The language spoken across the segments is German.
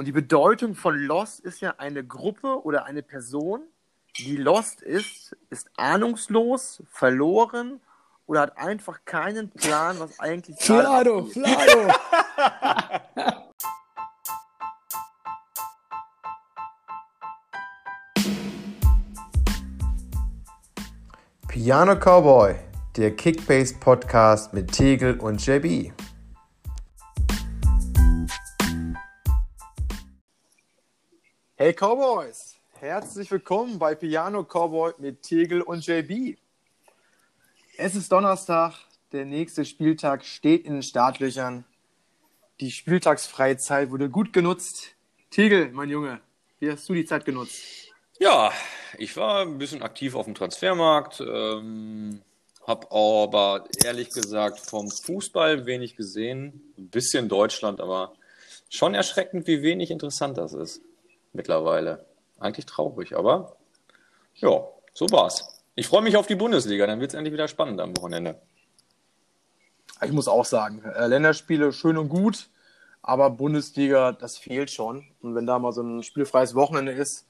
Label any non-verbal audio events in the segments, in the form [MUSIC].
Und die Bedeutung von Lost ist ja eine Gruppe oder eine Person, die lost ist, ist ahnungslos, verloren oder hat einfach keinen Plan, was eigentlich Flado, Flado. [LAUGHS] Piano Cowboy, der Kickbase Podcast mit Tegel und JB. Hey Cowboys, herzlich willkommen bei Piano Cowboy mit Tegel und JB. Es ist Donnerstag, der nächste Spieltag steht in den Startlöchern. Die spieltagsfreie Zeit wurde gut genutzt. Tegel, mein Junge, wie hast du die Zeit genutzt? Ja, ich war ein bisschen aktiv auf dem Transfermarkt, ähm, habe aber ehrlich gesagt vom Fußball wenig gesehen. Ein bisschen Deutschland, aber schon erschreckend, wie wenig interessant das ist mittlerweile. Eigentlich traurig, aber ja, so war's. Ich freue mich auf die Bundesliga, dann wird es endlich wieder spannend am Wochenende. Ich muss auch sagen, äh, Länderspiele schön und gut, aber Bundesliga, das fehlt schon. Und wenn da mal so ein spielfreies Wochenende ist,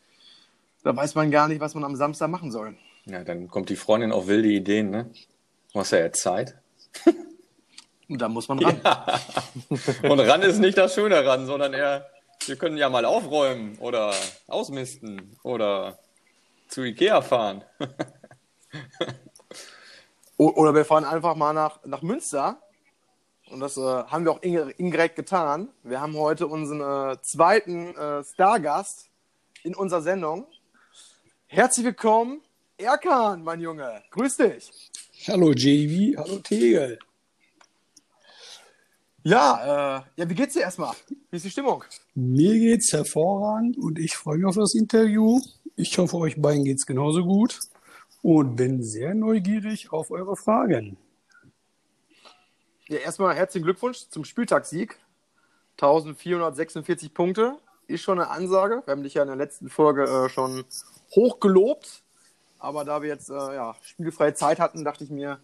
da weiß man gar nicht, was man am Samstag machen soll. Ja, dann kommt die Freundin auf wilde Ideen, ne? Du hast ja jetzt Zeit. [LAUGHS] Und da muss man ran. Ja. [LAUGHS] Und ran ist nicht das Schöne ran, sondern eher, wir können ja mal aufräumen oder ausmisten oder zu Ikea fahren. [LAUGHS] Oder wir fahren einfach mal nach, nach Münster. Und das äh, haben wir auch indirekt getan. Wir haben heute unseren äh, zweiten äh, Stargast in unserer Sendung. Herzlich willkommen, Erkan, mein Junge. Grüß dich. Hallo JV, hallo Tegel. Ja, äh, ja, wie geht's dir erstmal? Wie ist die Stimmung? Mir geht's hervorragend und ich freue mich auf das Interview. Ich hoffe, euch beiden geht's genauso gut und bin sehr neugierig auf eure Fragen. Ja, erstmal herzlichen Glückwunsch zum Spieltagssieg. 1446 Punkte ist schon eine Ansage. Wir haben dich ja in der letzten Folge äh, schon hoch gelobt. Aber da wir jetzt äh, ja, spielfreie Zeit hatten, dachte ich mir,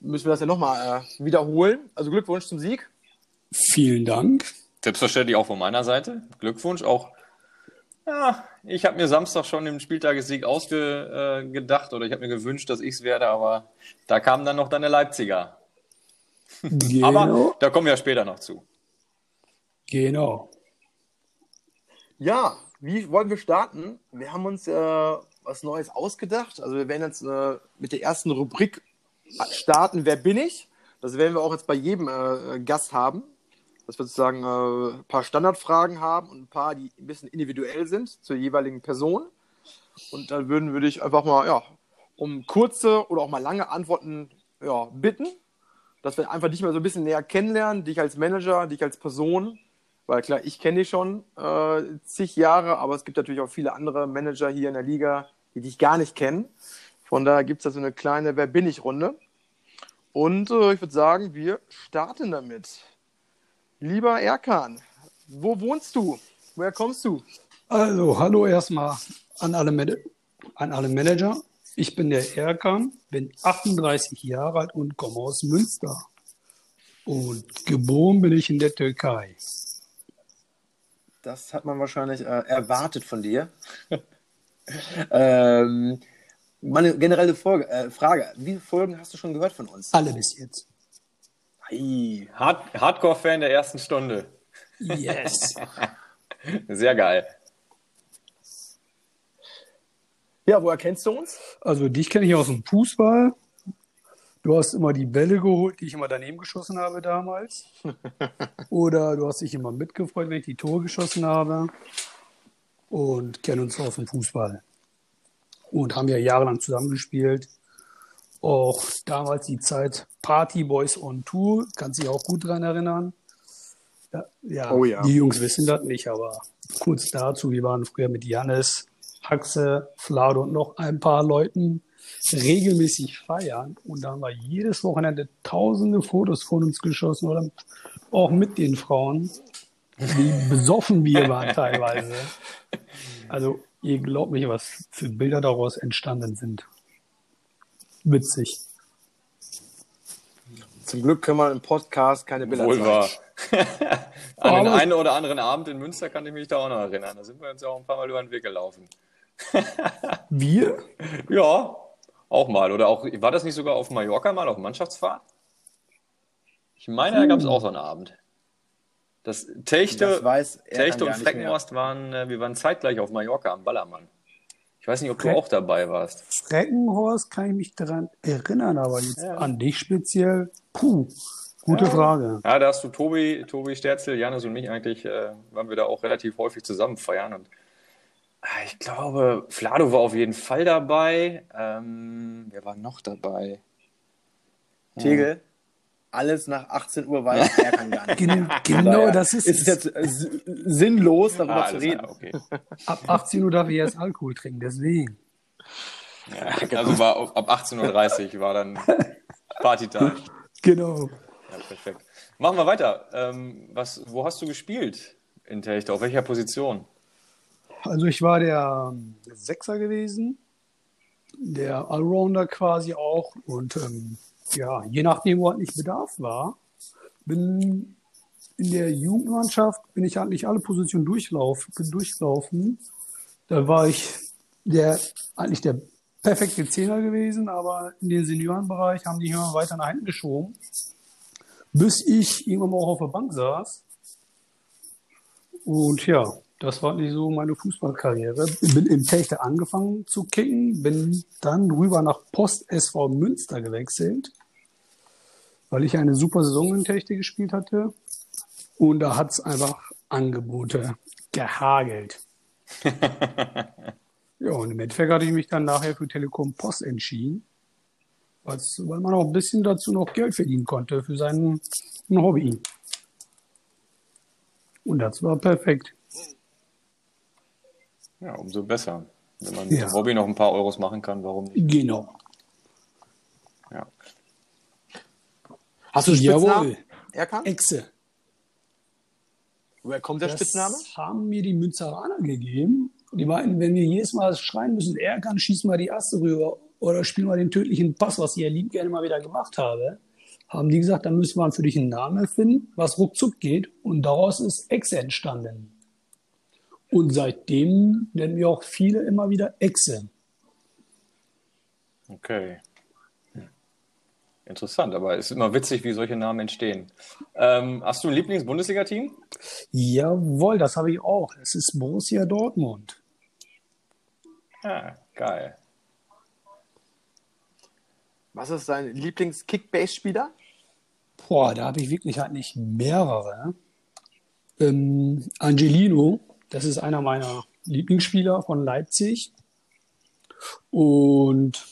müssen wir das ja nochmal äh, wiederholen. Also Glückwunsch zum Sieg. Vielen Dank. Selbstverständlich auch von meiner Seite. Glückwunsch auch. Ja, ich habe mir Samstag schon den Spieltagessieg ausgedacht oder ich habe mir gewünscht, dass ich es werde, aber da kamen dann noch deine Leipziger. [LAUGHS] Genau. Aber da kommen wir ja später noch zu. genau. Ja, wie wollen wir starten? Wir haben uns äh, was Neues ausgedacht. Also wir werden jetzt äh, mit der ersten Rubrik starten. Wer bin ich? Das werden wir auch jetzt bei jedem äh, Gast haben. Dass wir sozusagen äh, ein paar Standardfragen haben und ein paar, die ein bisschen individuell sind zur jeweiligen Person. Und dann würden würde ich einfach mal ja, um kurze oder auch mal lange Antworten ja, bitten, dass wir einfach dich mal so ein bisschen näher kennenlernen, dich als Manager, dich als Person. Weil klar, ich kenne dich schon äh, zig Jahre, aber es gibt natürlich auch viele andere Manager hier in der Liga, die dich gar nicht kennen. Von daher gibt es da so eine kleine Wer bin ich Runde. Und äh, ich würde sagen, wir starten damit. Lieber Erkan, wo wohnst du? Woher kommst du? Also, hallo erstmal an alle, Man an alle Manager. Ich bin der Erkan, bin 38 Jahre alt und komme aus Münster. Und geboren bin ich in der Türkei. Das hat man wahrscheinlich äh, erwartet von dir. [LAUGHS] ähm, meine generelle Folge, äh, Frage: Wie viele Folgen hast du schon gehört von uns? Alle bis jetzt. Hard Hardcore-Fan der ersten Stunde. Yes. [LAUGHS] Sehr geil. Ja, woher kennst du uns? Also dich kenne ich aus dem Fußball. Du hast immer die Bälle geholt, die ich immer daneben geschossen habe damals. [LAUGHS] Oder du hast dich immer mitgefreut, wenn ich die Tore geschossen habe. Und kennen uns aus dem Fußball. Und haben ja jahrelang zusammengespielt. Auch damals die Zeit Party Boys on Tour, kannst dich auch gut dran erinnern. Ja, ja, Oh ja. die Jungs wissen das nicht, aber kurz dazu, wir waren früher mit Jannis, Haxe, Flado und noch ein paar Leuten regelmäßig feiern und da haben wir jedes Wochenende tausende Fotos von uns geschossen oder auch mit den Frauen, wie besoffen wir waren teilweise. [LAUGHS] Also ihr glaubt nicht, was für Bilder daraus entstanden sind. Witzig. Zum Glück können wir im Podcast keine Bilder Wohl zeigen. wahr. [LAUGHS] An den einen oder anderen Abend in Münster kann ich mich da auch noch erinnern. Da sind wir uns ja auch ein paar Mal über den Weg gelaufen. [LAUGHS] Wir? Ja, auch mal. Oder auch, war das nicht sogar auf Mallorca mal, auf Mannschaftsfahrt? Ich meine, da gab es auch so einen Abend. Das Techte, Das weiß Techte und. Freckenhorst waren, äh, wir waren zeitgleich auf Mallorca am Ballermann. Ich weiß nicht, ob du auch dabei warst. Freckenhorst kann ich mich daran erinnern, aber jetzt an dich speziell. Puh, gute Frage. Ja, da hast du Tobi, Tobi Sterzel, Janis und mich eigentlich, äh, waren wir da auch relativ häufig zusammen feiern. Und ah, ich glaube, Flado war auf jeden Fall dabei. Ähm, wer war noch dabei? Tegel, alles nach 18 Uhr weiß, er kann gar nicht. Gen genau, das ist, ist es jetzt äh, sinnlos, darüber Ah, zu reden. klar, okay. Ab 18 Uhr darf ich erst Alkohol trinken, deswegen. Ja, also war auf- ab 18.30 Uhr war dann Partytag. Genau. Ja, perfekt. Machen wir weiter. Ähm, was, wo hast du gespielt in Techte? Auf welcher Position? Also ich war der ähm, Sechser gewesen, der Allrounder quasi auch und ähm, ja, je nachdem, wo halt nicht Bedarf war, bin in der Jugendmannschaft bin ich eigentlich alle Positionen durchlauf, bin durchlaufen. Da war ich der eigentlich der perfekte Zehner gewesen, aber in den Seniorenbereich haben die immer weiter nach hinten geschoben, bis ich irgendwann mal auch auf der Bank saß und ja, das war nicht so meine Fußballkarriere. Bin im Techte angefangen zu kicken, bin dann rüber nach Post SV Münster gewechselt, weil ich eine super Saison in Techte gespielt hatte. Und da hat's einfach Angebote gehagelt. [LAUGHS] ja, und im Endeffekt hatte ich mich dann nachher für Telekom Post entschieden, weil man auch ein bisschen dazu noch Geld verdienen konnte für sein Hobby. Und das war perfekt. Ja, umso besser. Wenn man Ja. mit dem Hobby noch ein paar Euros machen kann, warum nicht? Genau. Ja. Hast du einen Spitznamen? Jawohl. Erkan? Echse. Woher kommt der Das Spitzname? haben mir die Münzeraner gegeben. Die meinten, wenn wir jedes Mal schreien müssen, er kann, schieß mal die Aste rüber oder spiel mal den tödlichen Pass, was ich ja lieb gerne mal wieder gemacht habe, haben die gesagt, dann müssen wir für dich einen Namen erfinden, was ruckzuck geht. Und daraus ist Echse entstanden. Und seitdem nennen wir auch viele immer wieder Echse. Okay. Interessant, aber es ist immer witzig, wie solche Namen entstehen. Ähm, hast du ein Lieblings-Bundesliga-Team? Jawohl, das habe ich auch. Es ist Borussia Dortmund. Ja, geil. Was ist dein Lieblings-Kickbase-Spieler? Boah, da habe ich wirklich halt nicht mehrere. Ähm, Angelino, das ist einer meiner Lieblingsspieler von Leipzig. Und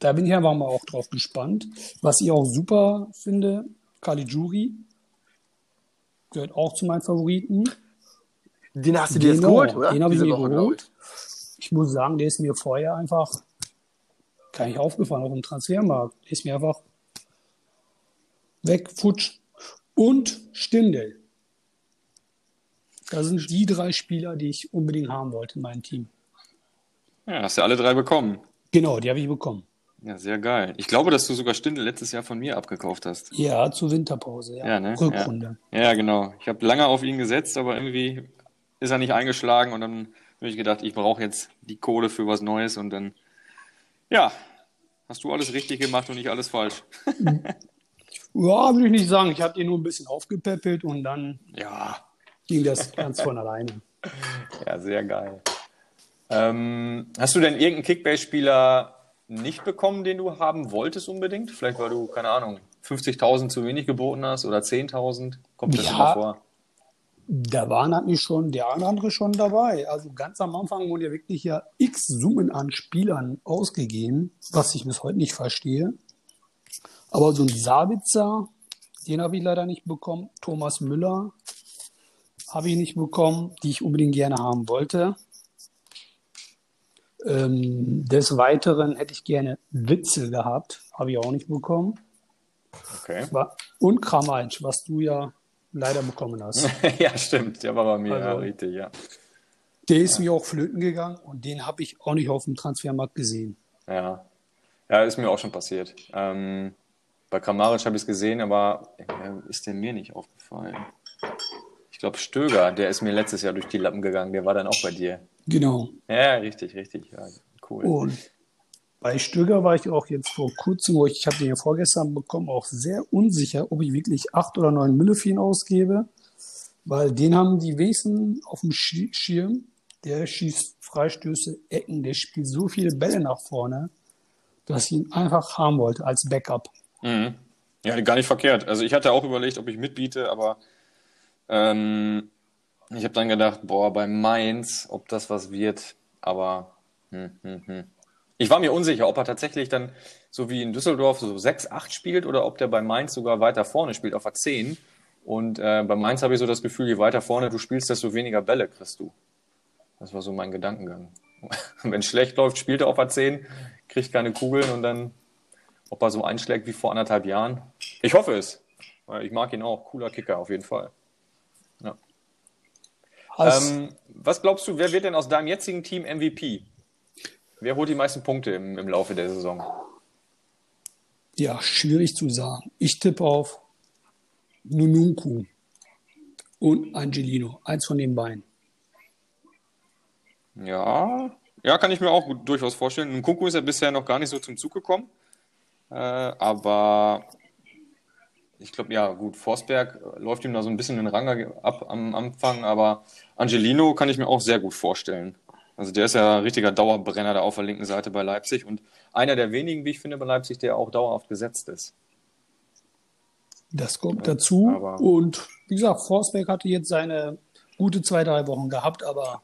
da bin ich einfach mal auch drauf gespannt. Was ich auch super finde, Caligiuri gehört auch zu meinen Favoriten. Den hast du dir jetzt geholt, oder? den habe ich mir Woche, geholt. Ich muss sagen, der ist mir vorher einfach gar nicht aufgefallen auf dem Transfermarkt. Der ist mir einfach weg, futsch. Und Stindel. Das sind die drei Spieler, die ich unbedingt haben wollte in meinem Team. Ja, hast du alle drei bekommen. Genau, die habe ich bekommen. Ja, sehr geil. Ich glaube, dass du sogar Stindel letztes Jahr von mir abgekauft hast. Ja, zur Winterpause. Ja, Ja, ne? Rückrunde. Ja, ja genau. Ich habe lange auf ihn gesetzt, aber irgendwie ist er nicht eingeschlagen und dann habe ich gedacht, ich brauche jetzt die Kohle für was Neues und dann, ja, hast du alles richtig gemacht und nicht alles falsch. [LAUGHS] Ja, würde ich nicht sagen. Ich habe den nur ein bisschen aufgepäppelt und dann Ja, ging das ganz von alleine. [LAUGHS] ja, sehr geil. Ähm, hast du denn irgendeinen Kickbase-Spieler nicht bekommen, den du haben wolltest unbedingt? Vielleicht, weil du, keine Ahnung, 50.000 zu wenig geboten hast oder 10.000? Kommt das Ja. immer vor? Da waren eigentlich schon der eine andere schon dabei. Also ganz am Anfang wurden ja wirklich ja x Summen an Spielern ausgegeben, was ich bis heute nicht verstehe. Aber so ein Sabitzer, den habe ich leider nicht bekommen. Thomas Müller habe ich nicht bekommen, die ich unbedingt gerne haben wollte. Ähm, des Weiteren hätte ich gerne Witzel gehabt, habe ich auch nicht bekommen. Okay. Und Kramaric, was du ja leider bekommen hast. [LAUGHS] ja, stimmt. Der war bei mir, ja, Also- richtig, ja. Der ist mir auch flöten gegangen und den habe ich auch nicht auf dem Transfermarkt gesehen. Ja. Ja, ist mir auch schon passiert. Ähm, bei Kramaric habe ich es gesehen, aber äh, ist der mir nicht aufgefallen. Glaube, Stöger, der ist mir letztes Jahr durch die Lappen gegangen. Der war dann auch bei dir. Genau. Ja, richtig, richtig. Ja, cool. Und bei Stöger war ich auch jetzt vor kurzem, wo ich, ich habe den ja vorgestern bekommen, auch sehr unsicher, ob ich wirklich acht oder neun Mille für ihn ausgebe, weil den haben die wenigsten auf dem Schi- Schirm. Der schießt Freistöße, Ecken, der spielt so viele Bälle nach vorne, dass ich ihn einfach haben wollte als Backup. Mhm. Ja, gar nicht verkehrt. Also ich hatte auch überlegt, ob ich mitbiete, aber ähm, ich habe dann gedacht, boah, bei Mainz, ob das was wird. Aber hm, hm, hm. ich war mir unsicher, ob er tatsächlich dann so wie in Düsseldorf so 6, 8 spielt oder ob der bei Mainz sogar weiter vorne spielt, auf der 10. Und äh, bei Mainz habe ich so das Gefühl, je weiter vorne du spielst, desto weniger Bälle kriegst du. Das war so mein Gedankengang. [LAUGHS] Wenn schlecht läuft, spielt er auf der 10, kriegt keine Kugeln und dann, ob er so einschlägt wie vor anderthalb Jahren. Ich hoffe es. Weil ich mag ihn auch. Cooler Kicker auf jeden Fall. Ähm, was glaubst du, wer wird denn aus deinem jetzigen Team MVP? Wer holt die meisten Punkte im, im Laufe der Saison? ja, schwierig zu sagen. Ich tippe auf Nununku und Angelino. Eins von den beiden. Ja, ja, kann ich mir auch gut, durchaus vorstellen. Nkunku ist ja bisher noch gar nicht so zum Zug gekommen. Äh, aber ich glaube, ja, gut, Forsberg äh, läuft ihm da so ein bisschen den Rang ab am Anfang, aber Angelino kann ich mir auch sehr gut vorstellen. Also der ist ja ein richtiger Dauerbrenner da auf der linken Seite bei Leipzig und einer der wenigen, wie ich finde, bei Leipzig, der auch dauerhaft gesetzt ist. Das kommt dazu. aber- Und wie gesagt, Forsberg hatte jetzt seine gute zwei, drei Wochen gehabt, aber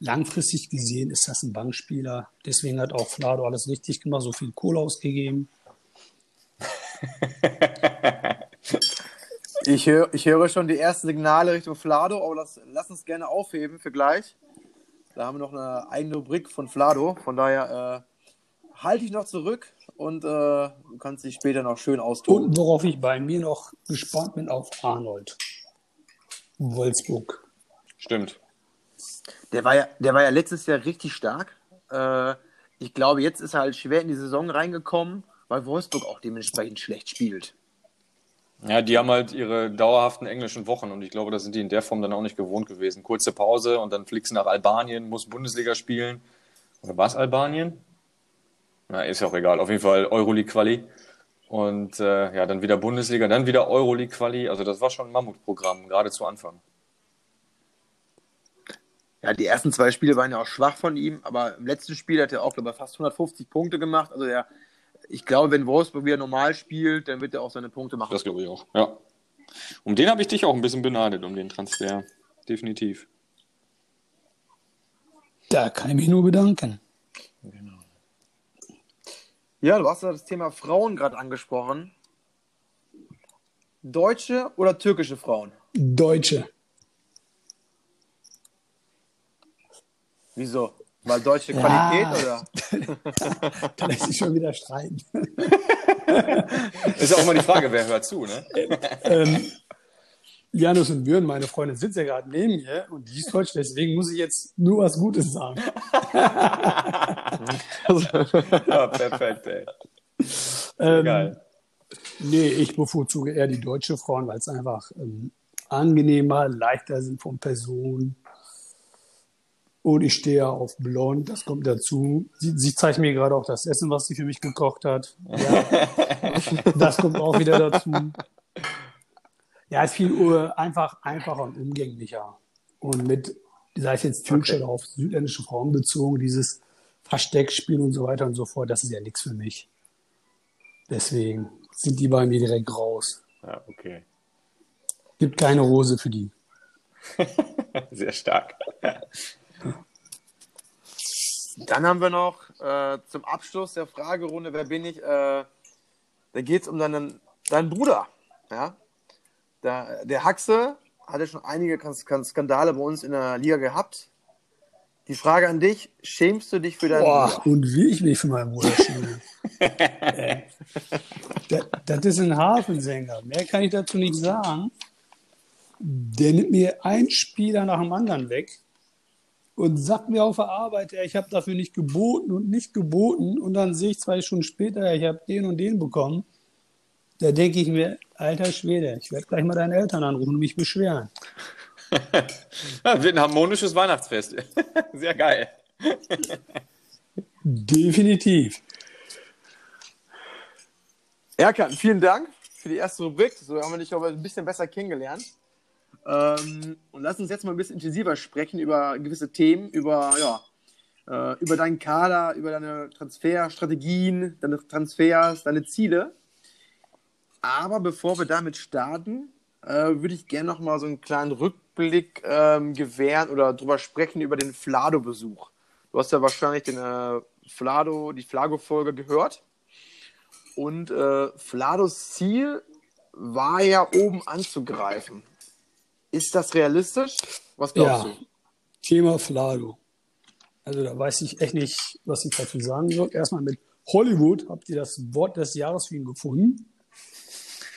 langfristig gesehen ist das ein Bankspieler. Deswegen hat auch Flado alles richtig gemacht, so viel Kohle ausgegeben. [LAUGHS] Ich, hör, ich höre schon die ersten Signale Richtung Flado, aber das, lass uns gerne aufheben für gleich. Da haben wir noch eine eigene Rubrik von Flado. Von daher äh, halte ich noch zurück und äh, du kannst dich später noch schön austoben. Und worauf ich bei mir noch gespannt bin, auf Arnold. Wolfsburg. Stimmt. Der war ja, der war ja letztes Jahr richtig stark. Äh, ich glaube, jetzt ist er halt schwer in die Saison reingekommen, weil Wolfsburg auch dementsprechend schlecht spielt. Ja, die haben halt ihre dauerhaften englischen Wochen und ich glaube, das sind die in der Form dann auch nicht gewohnt gewesen. Kurze Pause und dann fliegst du nach Albanien, musst Bundesliga spielen. Oder war es Albanien? Na, ist ja auch egal. Auf jeden Fall Euroleague-Quali. Und äh, ja, dann wieder Bundesliga, dann wieder Euroleague-Quali. Also das war schon ein Mammutprogramm, gerade zu Anfang. Ja, die ersten zwei Spiele waren ja auch schwach von ihm, aber im letzten Spiel hat er auch, glaube ich, fast 150 Punkte gemacht. Also der, ich glaube, wenn Wolfsburg wieder normal spielt, dann wird er auch seine Punkte machen. Das glaube ich auch. Ja. Um den habe ich dich auch ein bisschen beneidet, um den Transfer. Definitiv. Da kann ich mich nur bedanken. Ja, du hast ja das Thema Frauen gerade angesprochen. Deutsche oder türkische Frauen? Deutsche. Wieso? Weil deutsche Ja. Qualität oder? [LAUGHS] Da lässt sich schon wieder streiten. [LAUGHS] Ist ja auch mal die Frage, wer hört zu, ne? ähm, Janus und Björn, meine Freundin, sitzt ja gerade neben mir und die ist deutsch, deswegen muss ich jetzt nur was Gutes sagen. [LAUGHS] Ja, perfekt, ey. Ähm, Geil. Nee, ich bevorzuge eher die deutsche Frauen, weil es einfach ähm, angenehmer, leichter sind von Personen. Und ich stehe auf blond, das kommt dazu. Sie, sie zeigt mir gerade auch das Essen, was sie für mich gekocht hat. Ja, [LAUGHS] das kommt auch wieder dazu. Ja, ist viel uh, einfach einfacher und umgänglicher. Und mit, sei es jetzt türkisch Okay. oder auf südländische Frauen bezogen, dieses Versteckspiel und so weiter und so fort, das ist ja nichts für mich. Deswegen sind die bei mir direkt raus. Ja, okay. Gibt keine Rose für die. [LAUGHS] Sehr stark. Dann haben wir noch äh, zum Abschluss der Fragerunde, wer bin ich? Äh, da geht es um deinen, deinen Bruder. Ja? Der, der Haxe hatte schon einige Kan- Kan- Skandale bei uns in der Liga gehabt. Die Frage an dich, schämst du dich für deinen Boah, Bruder? und wie ich mich für meinen Bruder schäme. [LAUGHS] Äh, das, das ist ein Hafensänger. Mehr kann ich dazu nicht sagen. Der nimmt mir einen Spieler nach dem anderen weg und sagt mir auf der Arbeit, ja, ich habe dafür nicht geboten und nicht geboten. Und dann sehe ich zwei Stunden später, ich habe den und den bekommen. Da denke ich mir, alter Schwede, ich werde gleich mal deine Eltern anrufen und mich beschweren. [LAUGHS] ja, wird ein harmonisches Weihnachtsfest. [LAUGHS] Sehr geil. Definitiv. Erkan, vielen Dank für die erste Rubrik. So haben wir dich aber ein bisschen besser kennengelernt. Ähm, und lass uns jetzt mal ein bisschen intensiver sprechen über gewisse Themen, über, ja, äh, über deinen Kader, über deine Transferstrategien, deine Transfers, deine Ziele. Aber bevor wir damit starten, äh, würde ich gerne noch mal so einen kleinen Rückblick ähm, gewähren oder drüber sprechen über den Flado-Besuch. Du hast ja wahrscheinlich den äh, Flado, die Flago-Folge gehört. Und äh, Flados Ziel war ja oben anzugreifen. Ist das realistisch? Was glaubst Ja. du? Thema Flado. Also da weiß ich echt nicht, was ich dazu sagen soll. Erstmal mit Hollywood habt ihr das Wort des Jahres für ihn gefunden.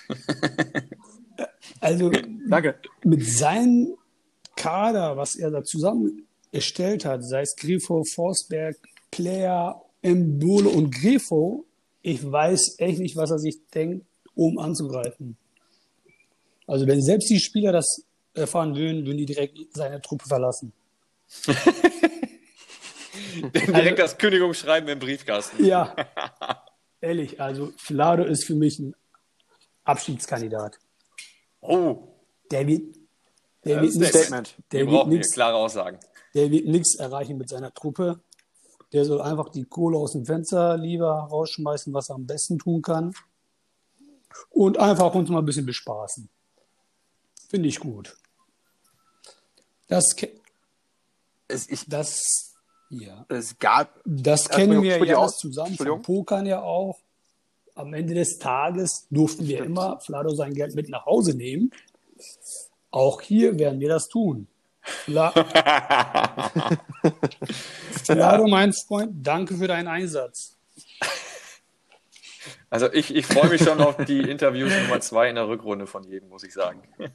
[LAUGHS] also Danke. mit seinem Kader, was er da zusammen erstellt hat, sei es Grifo, Forsberg, Player, Mbolo und Grifo, ich weiß echt nicht, was er sich denkt, um anzugreifen. Also wenn selbst die Spieler das erfahren würden, würden die direkt seine Truppe verlassen. [LAUGHS] Direkt das Kündigungsschreiben im Briefkasten. Ja, [LAUGHS] ehrlich, also Flado ist für mich ein Abschiedskandidat. Oh, Der wird, der Ja, wird nichts Statement. wir der wird nichts klare Aussagen. der wird nichts erreichen mit seiner Truppe. Der soll einfach die Kohle aus dem Fenster lieber rausschmeißen, was er am besten tun kann. Und einfach uns mal ein bisschen bespaßen. Finde ich gut. Das, Es, ich, das, ja. es gab. Das kennen wir ja aus. alles zusammen vom. Pokern ja auch. Am Ende des Tages durften wir immer Flado sein Geld mit nach Hause nehmen. Auch hier werden wir das tun. Fla Flado, [LAUGHS] mein Freund, danke für deinen Einsatz. Also ich, ich freue mich schon auf die Interviews Nummer zwei in der Rückrunde von jedem, muss ich sagen. [LAUGHS]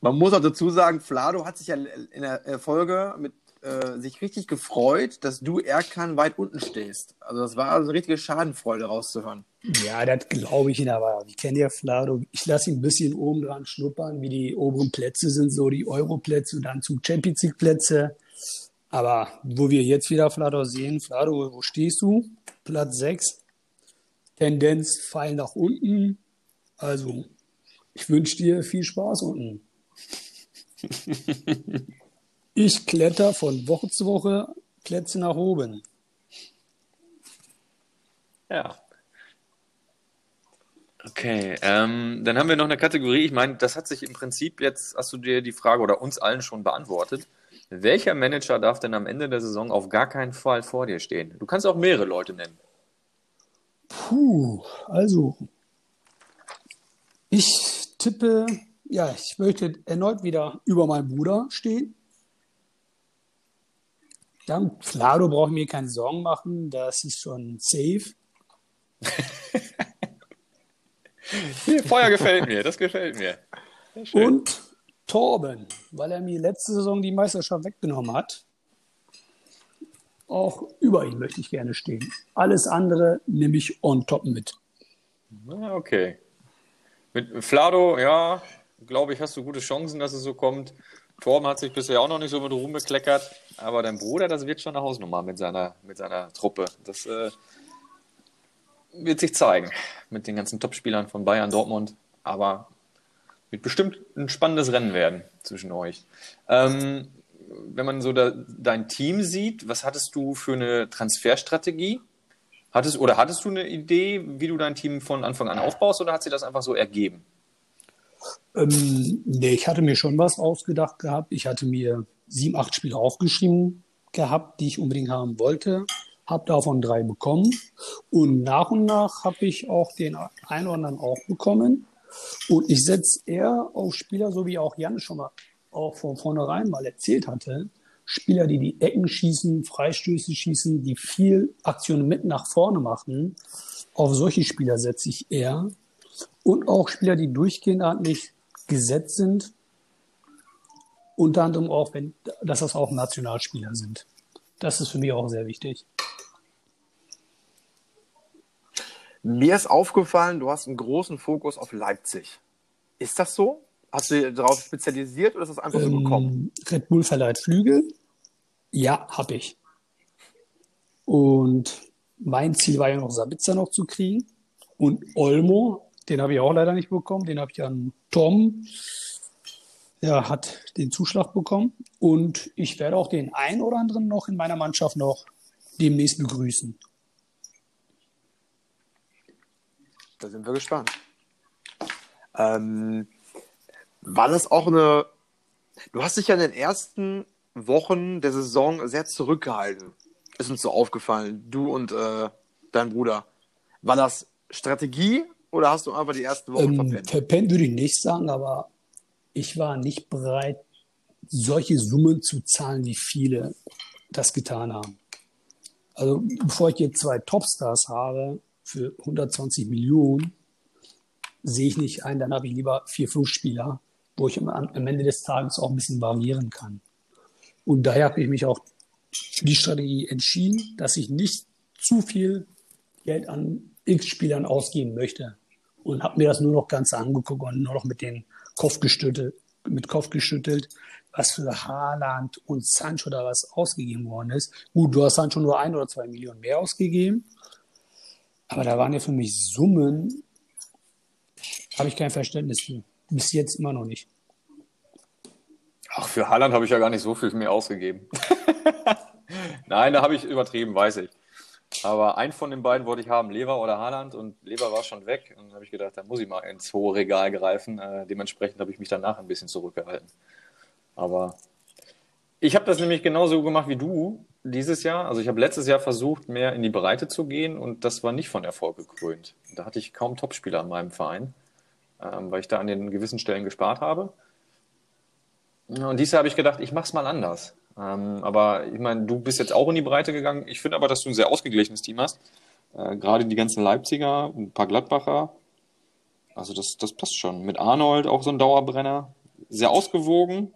Man muss auch dazu sagen, Flado hat sich ja in der äh, Folge mit äh, sich richtig gefreut, dass du Erkan weit unten stehst. Also das war also eine richtige Schadenfreude rauszuhören. Ja, das glaube ich Ihnen aber. Ich kenne ja Flado. Ich lasse ihn ein bisschen oben dran schnuppern, wie die oberen Plätze sind, so die Euro-Plätze und dann zum Champions League-Plätze. Aber wo wir jetzt wieder Flado sehen, Flado, wo stehst du? Platz 6. Tendenz Pfeil nach unten. Also, ich wünsche dir viel Spaß unten. [LAUGHS] Ich kletter von Woche zu Woche Plätze nach oben. Ja. Okay, ähm, dann haben wir noch eine Kategorie. Ich meine, das hat sich im Prinzip jetzt, hast du dir die Frage oder uns allen schon beantwortet. Welcher Manager darf denn am Ende der Saison auf gar keinen Fall vor dir stehen? Du kannst auch mehrere Leute nennen. Puh, also ich tippe, ja, ich möchte erneut wieder über meinen Bruder stehen. Dann, Flado braucht mir keine Sorgen machen, das ist schon safe. [LAUGHS] Feuer gefällt mir, das gefällt mir. Und Torben, weil er mir letzte Saison die Meisterschaft weggenommen hat. Auch über ihn möchte ich gerne stehen. Alles andere nehme ich on top mit. Ah, Okay. Mit Flado, ja, glaube ich, hast du gute Chancen, dass es so kommt. Torben hat sich bisher auch noch nicht so mit Ruhm bekleckert, aber dein Bruder, das wird schon eine Hausnummer mit seiner, mit seiner Truppe. Das äh, wird sich zeigen mit den ganzen Topspielern von Bayern, Dortmund, aber wird bestimmt ein spannendes Rennen werden zwischen euch. Ähm, wenn man so da, dein Team sieht, was hattest du für eine Transferstrategie? Hattest, oder hattest du eine Idee, wie du dein Team von Anfang an aufbaust, oder hat sich das einfach so ergeben? Ähm, nee, ich hatte mir schon was ausgedacht gehabt. Ich hatte mir sieben, acht Spiele aufgeschrieben gehabt, die ich unbedingt haben wollte. Habe davon drei bekommen. Und nach und nach habe ich auch den einen oder anderen auch bekommen. Und ich setze eher auf Spieler, so wie auch Jan schon mal auch von vornherein mal erzählt hatte. Spieler, die die Ecken schießen, Freistöße schießen, die viel Aktionen mit nach vorne machen. Auf solche Spieler setze ich eher. Und auch Spieler, die durchgehend ordentlich gesetzt sind. Unter anderem auch, wenn, dass das auch Nationalspieler sind. Das ist für mich auch sehr wichtig. Mir ist aufgefallen, du hast einen großen Fokus auf Leipzig. Ist das so? Hast du darauf spezialisiert oder ist das einfach so gekommen? Ähm, Red Bull verleiht Flügel. Ja, habe ich. Und mein Ziel war ja noch Sabitzer noch zu kriegen. Und Olmo, den habe ich auch leider nicht bekommen. Den habe ich an Tom. Ja, hat den Zuschlag bekommen. Und ich werde auch den einen oder anderen noch in meiner Mannschaft noch demnächst begrüßen. Da sind wir gespannt. Ähm, war das auch eine. Du hast dich ja in den ersten Wochen der Saison sehr zurückgehalten. Ist uns so aufgefallen. Du und äh, dein Bruder. War das Strategie oder hast du einfach die ersten Wochen Ähm, verpennt? verpennt würde ich nicht sagen, aber ich war nicht bereit, solche Summen zu zahlen, wie viele das getan haben. Also bevor ich jetzt zwei Topstars habe für 120 Millionen, sehe ich nicht ein, dann habe ich lieber vier, fünf Spieler, wo ich am, am Ende des Tages auch ein bisschen variieren kann. Und daher habe ich mich auch für die Strategie entschieden, dass ich nicht zu viel Geld an X-Spielern ausgeben möchte. Und habe mir das nur noch ganz angeguckt und nur noch mit den Kopf geschüttelt, mit Kopf geschüttelt, was für Haaland und Sancho da was ausgegeben worden ist. Gut, du hast Sancho nur ein oder zwei Millionen mehr ausgegeben. Aber da waren ja für mich Summen, habe ich kein Verständnis für. Bis jetzt immer noch nicht. Ach, für Haaland habe ich ja gar nicht so viel mehr ausgegeben. [LAUGHS] Nein, da habe ich übertrieben, weiß ich. Aber einen von den beiden wollte ich haben, Lever oder Haaland, und Lever war schon weg. Und dann habe ich gedacht, da muss ich mal ins hohe Regal greifen. Äh, dementsprechend habe ich mich danach ein bisschen zurückgehalten. Aber ich habe das nämlich genauso gemacht wie du dieses Jahr. Also ich habe letztes Jahr versucht, mehr in die Breite zu gehen und das war nicht von Erfolg gekrönt. Da hatte ich kaum Topspieler in meinem Verein, ähm, weil ich da an den gewissen Stellen gespart habe. Und dieses Jahr habe ich gedacht, ich mache es mal anders. Ähm, aber ich meine, du bist jetzt auch in die Breite gegangen. Ich finde aber, dass du ein sehr ausgeglichenes Team hast. Äh, Gerade die ganzen Leipziger, ein paar Gladbacher. Also das, das passt schon. Mit Arnold auch so ein Dauerbrenner. Sehr ausgewogen.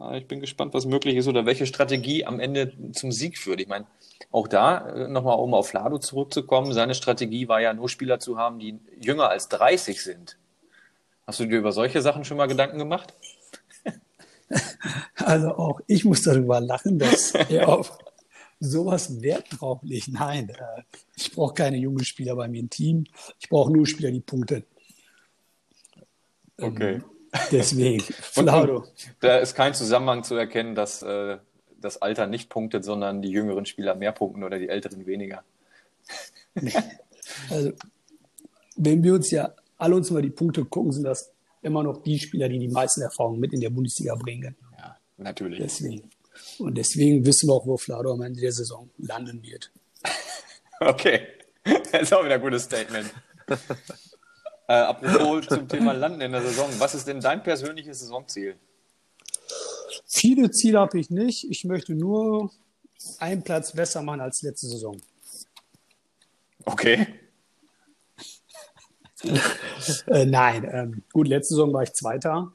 Äh, Ich bin gespannt, was möglich ist oder welche Strategie am Ende zum Sieg führt. Ich meine, auch da äh, nochmal, um auf Flado zurückzukommen, seine Strategie war ja nur Spieler zu haben, die jünger als 30 sind. Hast du dir über solche Sachen schon mal Gedanken gemacht? Also auch ich muss darüber lachen, dass er auf sowas Wert drauf legt. Nein, äh, ich brauche keine jungen Spieler bei mir im Team. Ich brauche nur Spieler, die punkten. Okay. Deswegen, [LAUGHS] und da ist kein Zusammenhang zu erkennen, dass äh, das Alter nicht punktet, sondern die jüngeren Spieler mehr punkten oder die älteren weniger. [LAUGHS] Also, wenn wir uns ja alle uns mal die Punkte gucken, sind das immer noch die Spieler, die die meisten Erfahrungen mit in der Bundesliga bringen. Ja, natürlich. Deswegen. Und deswegen wissen wir auch, wo Flado am Ende der Saison landen wird. [LAUGHS] Okay. Das ist auch wieder ein gutes Statement. [LAUGHS] äh, apropos zum Thema Landen in der Saison. Was ist denn dein persönliches Saisonziel? Viele Ziele habe ich nicht. Ich möchte nur einen Platz besser machen als letzte Saison. Okay. [LAUGHS] Äh, nein, ähm, gut, letzte Saison war ich Zweiter.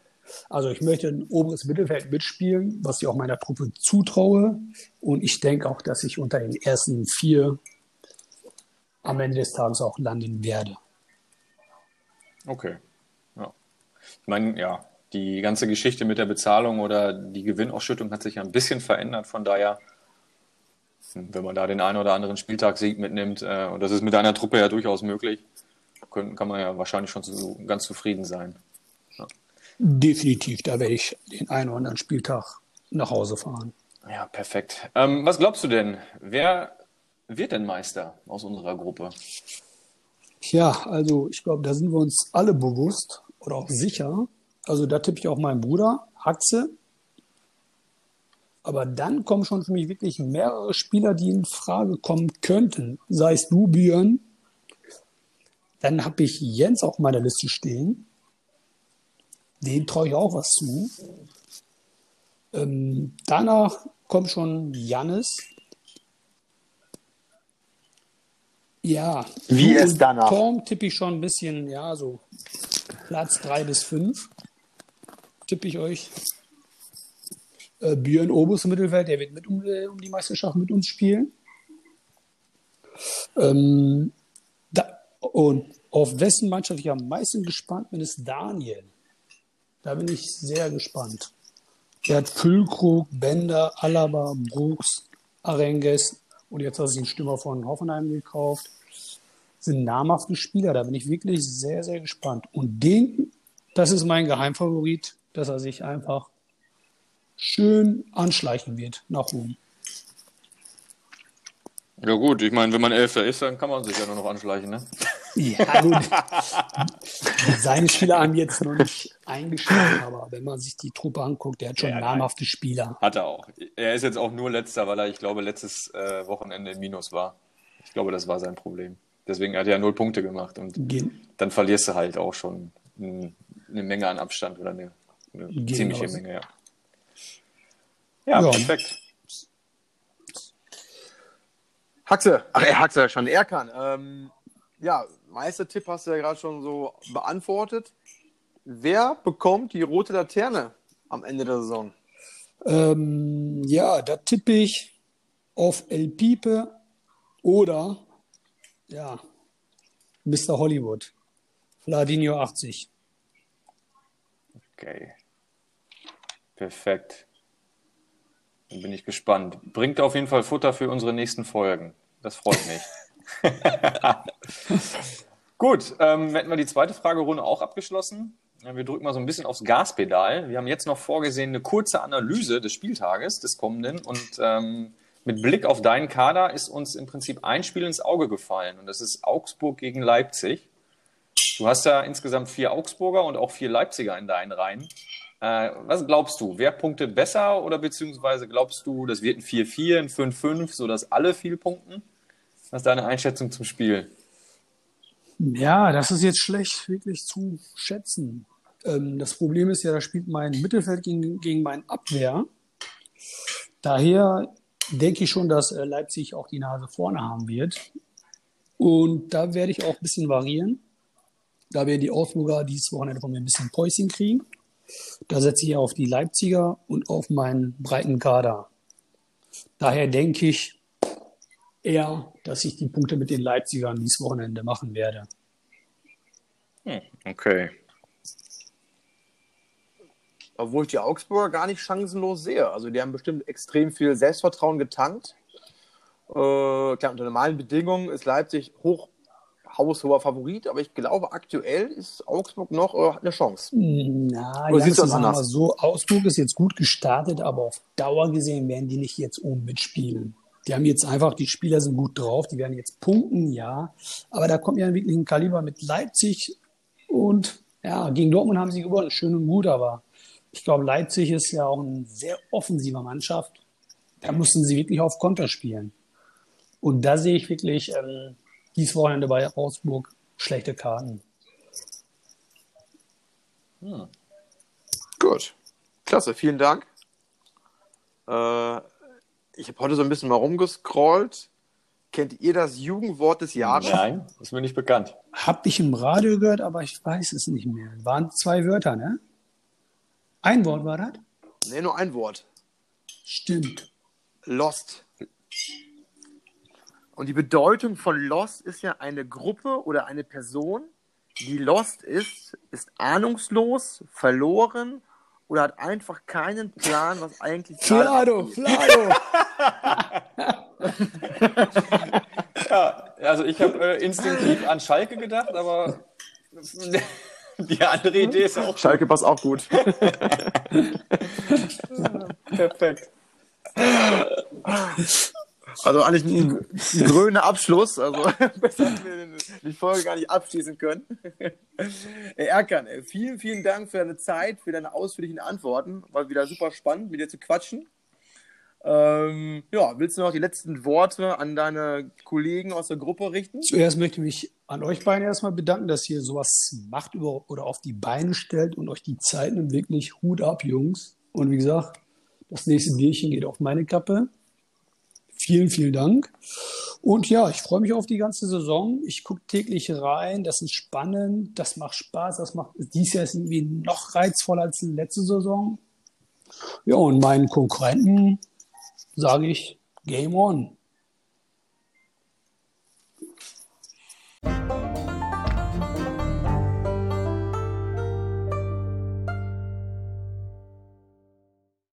Also ich möchte ein oberes Mittelfeld mitspielen, was ich auch meiner Truppe zutraue. Und ich denke auch, dass ich unter den ersten vier am Ende des Tages auch landen werde. Okay. Ja. Ich meine, ja, die ganze Geschichte mit der Bezahlung oder die Gewinnausschüttung hat sich ja ein bisschen verändert. Von daher, hm, wenn man da den einen oder anderen Spieltagssieg mitnimmt, äh, und das ist mit einer Truppe ja durchaus möglich, können, kann man ja wahrscheinlich schon so ganz zufrieden sein. Definitiv, da werde ich den einen oder anderen Spieltag nach Hause fahren. Ja, perfekt. Ähm, was glaubst du denn? Wer wird denn Meister aus unserer Gruppe? Ja, also ich glaube, da sind wir uns alle bewusst oder auch sicher. Also da tippe ich auch meinen Bruder, Haxe. Aber dann kommen schon für mich wirklich mehrere Spieler, die in Frage kommen könnten. Sei es du, Björn. Dann habe ich Jens auf meiner Liste stehen. Den traue ich auch was zu. Ähm, danach kommt schon Jannis. Ja. Wie und danach? Tom tippe ich schon ein bisschen, ja, so Platz drei bis fünf tippe ich euch. Äh, Björn Obus im Mittelfeld, der wird mit um, äh, um die Meisterschaft mit uns spielen. Ähm, und auf wessen Mannschaft ich am meisten gespannt bin, ist Daniel. Da bin ich sehr gespannt. Er hat Füllkrug, Bender, Alaba, Brooks, Arenges und jetzt hat er sich einen Stürmer von Hoffenheim gekauft. Das sind namhafte Spieler, da bin ich wirklich sehr, sehr gespannt. Und den, das ist mein Geheimfavorit, dass er sich einfach schön anschleichen wird nach oben. Ja gut, ich meine, wenn man Elfter ist, dann kann man sich ja nur noch anschleichen, ne? Ja, gut. [LAUGHS] Seine Spieler haben jetzt noch nicht eingeschlagen, aber wenn man sich die Truppe anguckt, der hat schon Ja, namhafte Spieler. Hat er auch. Er ist jetzt auch nur letzter, weil er, ich glaube, letztes äh, Wochenende im Minus war. Ich glaube, das war sein Problem. Deswegen hat er ja null Punkte gemacht und Gehen, dann verlierst du halt auch schon ein- eine Menge an Abstand oder eine, eine ziemliche. Menge, ja. Ja, Ja. perfekt. Haxe, ach, äh, Haxe, schon Erkan. Ähm, ja, Meistertipp hast du ja gerade schon so beantwortet. Wer bekommt die rote Laterne am Ende der Saison? Ähm, ja, da tippe ich auf El Pipe oder ja, Mr. Hollywood. Vladinho 80. Okay. Perfekt. Dann bin ich gespannt. Bringt auf jeden Fall Futter für unsere nächsten Folgen. Das freut mich. [LAUGHS] Gut, ähm, hätten wir die zweite Fragerunde auch abgeschlossen. Wir drücken mal so ein bisschen aufs Gaspedal. Wir haben jetzt noch vorgesehen eine kurze Analyse des Spieltages, des kommenden. Und ähm, mit Blick auf deinen Kader ist uns im Prinzip ein Spiel ins Auge gefallen. Und das ist Augsburg gegen Leipzig. Du hast ja insgesamt vier Augsburger und auch vier Leipziger in deinen Reihen. Äh, was glaubst du? Wer punktet besser oder beziehungsweise glaubst du, das wird ein 4-4, ein 5-5, sodass alle viel punkten? Was ist deine Einschätzung zum Spiel? Ja, das ist jetzt schlecht wirklich zu schätzen. Ähm, das Problem ist ja, da spielt mein Mittelfeld gegen, gegen mein Abwehr. Daher denke ich schon, dass äh, Leipzig auch die Nase vorne haben wird. Und da werde ich auch ein bisschen variieren. Da werden die Augsburger dieses Wochenende von mir ein bisschen Päuschen kriegen. Da setze ich auf die Leipziger und auf meinen breiten Kader. Daher denke ich eher, dass ich die Punkte mit den Leipzigern dieses Wochenende machen werde. Hm, okay. Obwohl ich die Augsburger gar nicht chancenlos sehe. Also die haben bestimmt extrem viel Selbstvertrauen getankt. Äh, klar, unter normalen Bedingungen ist Leipzig hoch haushoher Favorit, aber ich glaube, aktuell ist Augsburg noch äh, hat eine Chance. Na, Oder ja, siehst du das anders? mal so. Augsburg ist jetzt gut gestartet, aber auf Dauer gesehen werden die nicht jetzt oben mitspielen. Die haben jetzt einfach, die Spieler sind gut drauf, die werden jetzt punkten, ja. Aber da kommt ja wirklich ein Kaliber mit Leipzig und ja, gegen Dortmund haben sie gewonnen, schön und gut, aber ich glaube, Leipzig ist ja auch eine sehr offensive Mannschaft. Da mussten sie wirklich auf Konter spielen. Und da sehe ich wirklich ähm, dieses Wochenende bei Augsburg schlechte Karten. Gut. Klasse, vielen Dank. Äh, ich habe heute so ein bisschen mal rumgescrollt. Kennt ihr das Jugendwort des Jahres? Nein, ist mir nicht bekannt. Hab ich im Radio gehört, aber ich weiß es nicht mehr. Waren zwei Wörter, ne? Ein Wort war das? Nee, nur ein Wort. Stimmt. Lost. Und die Bedeutung von Lost ist ja eine Gruppe oder eine Person, die lost ist, ist ahnungslos, verloren oder hat einfach keinen Plan, was eigentlich Flado, Flado. Ja, also ich habe äh, instinktiv an Schalke gedacht, aber [LAUGHS] die andere Idee ist auch Schalke passt auch gut. [LAUGHS] perfekt. [LAUGHS] Also eigentlich ein, ein [LAUGHS] grüner Abschluss. Also [LAUGHS] besser hätten wir die Folge gar nicht abschließen können. [LAUGHS] Erkan, vielen, vielen Dank für deine Zeit, für deine ausführlichen Antworten. War wieder super spannend, mit dir zu quatschen. Ähm, ja, willst du noch die letzten Worte an deine Kollegen aus der Gruppe richten? Zuerst möchte ich mich an euch beiden erstmal bedanken, dass ihr sowas macht über, oder auf die Beine stellt und euch die Zeit nimmt. Wirklich Hut ab, Jungs. Und wie gesagt, das nächste Bierchen geht auf meine Kappe. Vielen, vielen Dank. Und ja, ich freue mich auf die ganze Saison. Ich gucke täglich rein. Das ist spannend. Das macht Spaß. Das macht dies Jahr ist irgendwie noch reizvoller als die letzte Saison. Ja, und meinen Konkurrenten sage ich Game On.